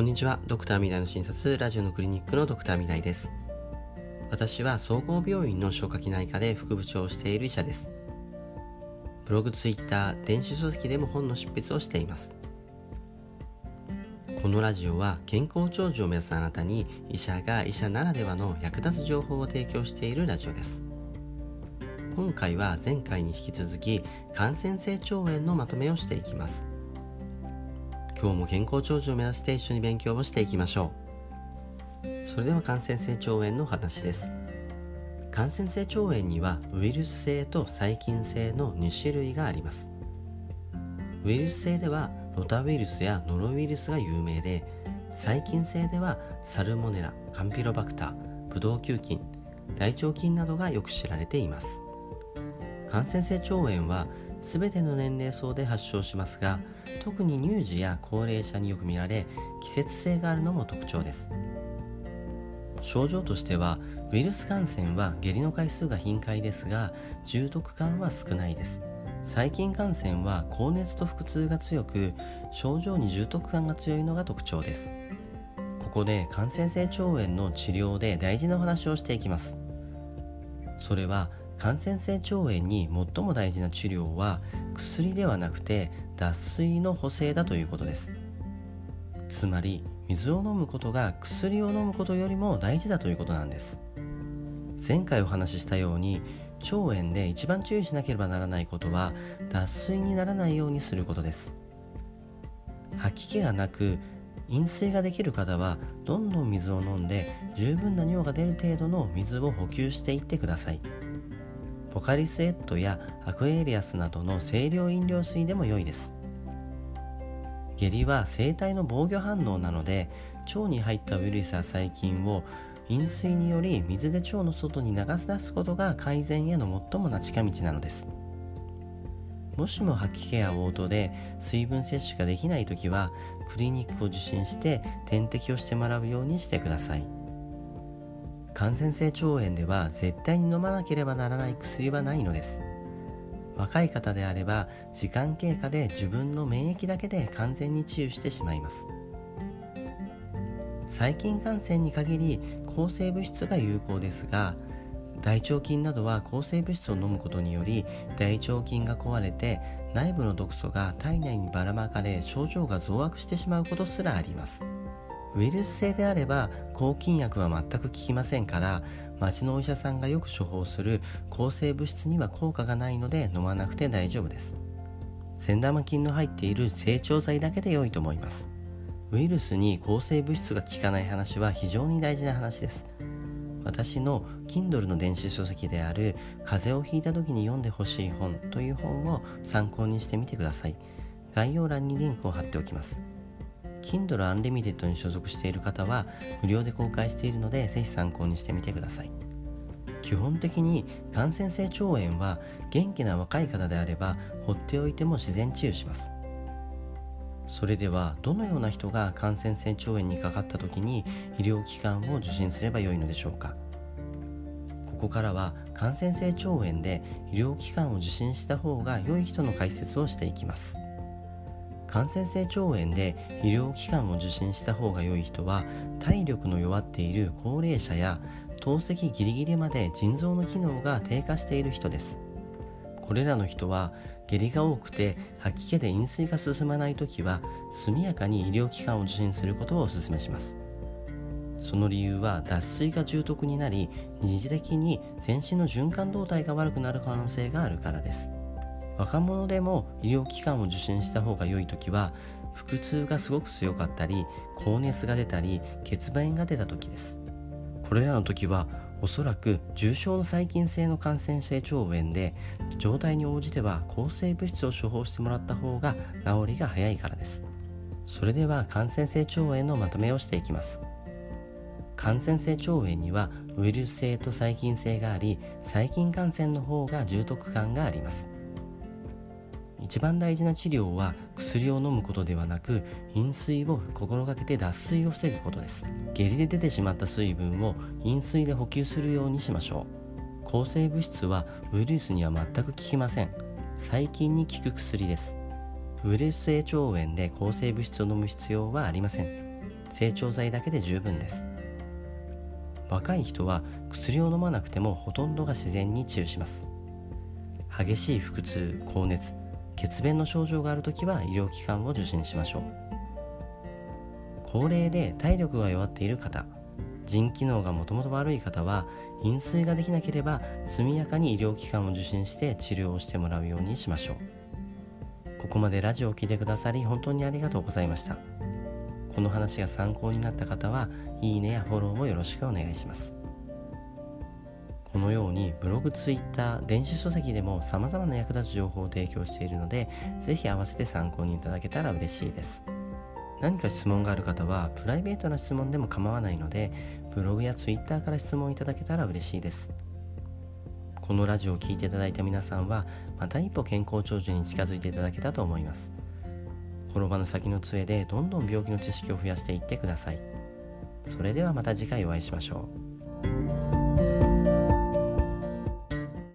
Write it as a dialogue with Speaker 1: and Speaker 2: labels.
Speaker 1: こんにちは。ドクター未来の診察ラジオのクリニックのドクター未来です。私は総合病院の消化器内科で副部長をしている医者です。ブログ、ツイッター、電子書籍でも本の執筆をしています。このラジオは健康長寿を目指すあなたに医者が医者ならではの役立つ情報を提供しているラジオです。今回は前回に引き続き感染性腸炎のまとめをしていきます。今日も健康長寿を目指して一緒に勉強をしていきましょう。それでは感染性腸炎の話です。感染性腸炎にはウイルス性と細菌性の2種類があります。ウイルス性ではロタウイルスやノロウイルスが有名で細菌性ではサルモネラカンピロバクターブドウ球菌大腸菌などがよく知られています。感染性腸炎は全ての年齢層で発症しますが特に乳児や高齢者によく見られ季節性があるのも特徴です。症状としてはウイルス感染は下痢の回数が頻回ですが重篤感は少ないです。細菌感染は高熱と腹痛が強く症状に重篤感が強いのが特徴です。ここで感染性腸炎の治療で大事なお話をしていきます。それは感染性腸炎に最も大事な治療は薬ではなくて脱水の補正だということです。つまり水を飲むことが薬を飲むことよりも大事だということなんです。前回お話ししたように腸炎で一番注意しなければならないことは脱水にならないようにすることです。吐き気がなく飲水ができる方はどんどん水を飲んで十分な尿が出る程度の水を補給していってください。ポカリスエットやアクエリアスなどの清涼飲料水でも良いです。下痢は生体の防御反応なので腸に入ったウイルスや細菌を飲水により水で腸の外に流し出すことが改善への最もな近道なのです。もしも吐き気や嘔吐で水分摂取ができない時はクリニックを受診して点滴をしてもらうようにしてください。感染性腸炎では絶対に飲まなければならない薬はないのです。若い方であれば時間経過で自分の免疫だけで完全に治癒してしまいます。細菌感染に限り抗生物質が有効ですが大腸菌などは抗生物質を飲むことにより大腸菌が壊れて内部の毒素が体内にばらまかれ症状が増悪してしまうことすらあります。ウイルス性であれば抗菌薬は全く効きませんから町のお医者さんがよく処方する抗生物質には効果がないので飲まなくて大丈夫です。善玉菌の入っている成長剤だけで良いと思います。ウイルスに抗生物質が効かない話は非常に大事な話です。私の Kindle の電子書籍である風邪をひいた時に読んでほしい本という本を参考にしてみてください。概要欄にリンクを貼っておきます。Kindle Unlimited に所属している方は無料で公開しているのでぜひ参考にしてみてください。基本的に感染性腸炎は元気な若い方であれば放っておいても自然治癒します。それではどのような人が感染性腸炎にかかった時に医療機関を受診すればよいのでしょうか。ここからは感染性腸炎で医療機関を受診した方が良い人の解説をしていきます。感染性腸炎で医療機関を受診した方が良い人は体力の弱っている高齢者や透析ギリギリまで腎臓の機能が低下している人です。これらの人は下痢が多くて吐き気で飲水が進まない時は速やかに医療機関を受診することをお勧めします。その理由は脱水が重篤になり二次的に全身の循環動態が悪くなる可能性があるからです。若者でも医療機関を受診した方が良い時は腹痛がすごく強かったり高熱が出たり血便が出た時です。これらの時はおそらく重症の細菌性の感染性腸炎で状態に応じては抗生物質を処方してもらった方が治りが早いからです。それでは感染性腸炎のまとめをしていきます。感染性腸炎にはウイルス性と細菌性があり細菌感染の方が重篤感があります。一番大事な治療は薬を飲むことではなく飲水を心がけて脱水を防ぐことです。下痢で出てしまった水分を飲水で補給するようにしましょう。抗生物質はウイルスには全く効きません。細菌に効く薬です。ウイルス性腸炎で抗生物質を飲む必要はありません。成長剤だけで十分です。若い人は薬を飲まなくてもほとんどが自然に治癒します。激しい腹痛高熱血便の症状があるときは医療機関を受診しましょう。高齢で体力が弱っている方腎機能がもともと悪い方は飲水ができなければ速やかに医療機関を受診して治療をしてもらうようにしましょう。ここまでラジオを聴いてくださり本当にありがとうございました。この話が参考になった方はいいねやフォローをよろしくお願いします。このようにブログ、ツイッター、電子書籍でも様々な役立つ情報を提供しているので、ぜひ合わせて参考にいただけたら嬉しいです。何か質問がある方は、プライベートな質問でも構わないので、ブログやツイッターから質問いただけたら嬉しいです。このラジオを聴いていただいた皆さんは、また一歩健康長寿に近づいていただけたと思います。転ばぬ先の杖でどんどん病気の知識を増やしていってください。それではまた次回お会いしましょう。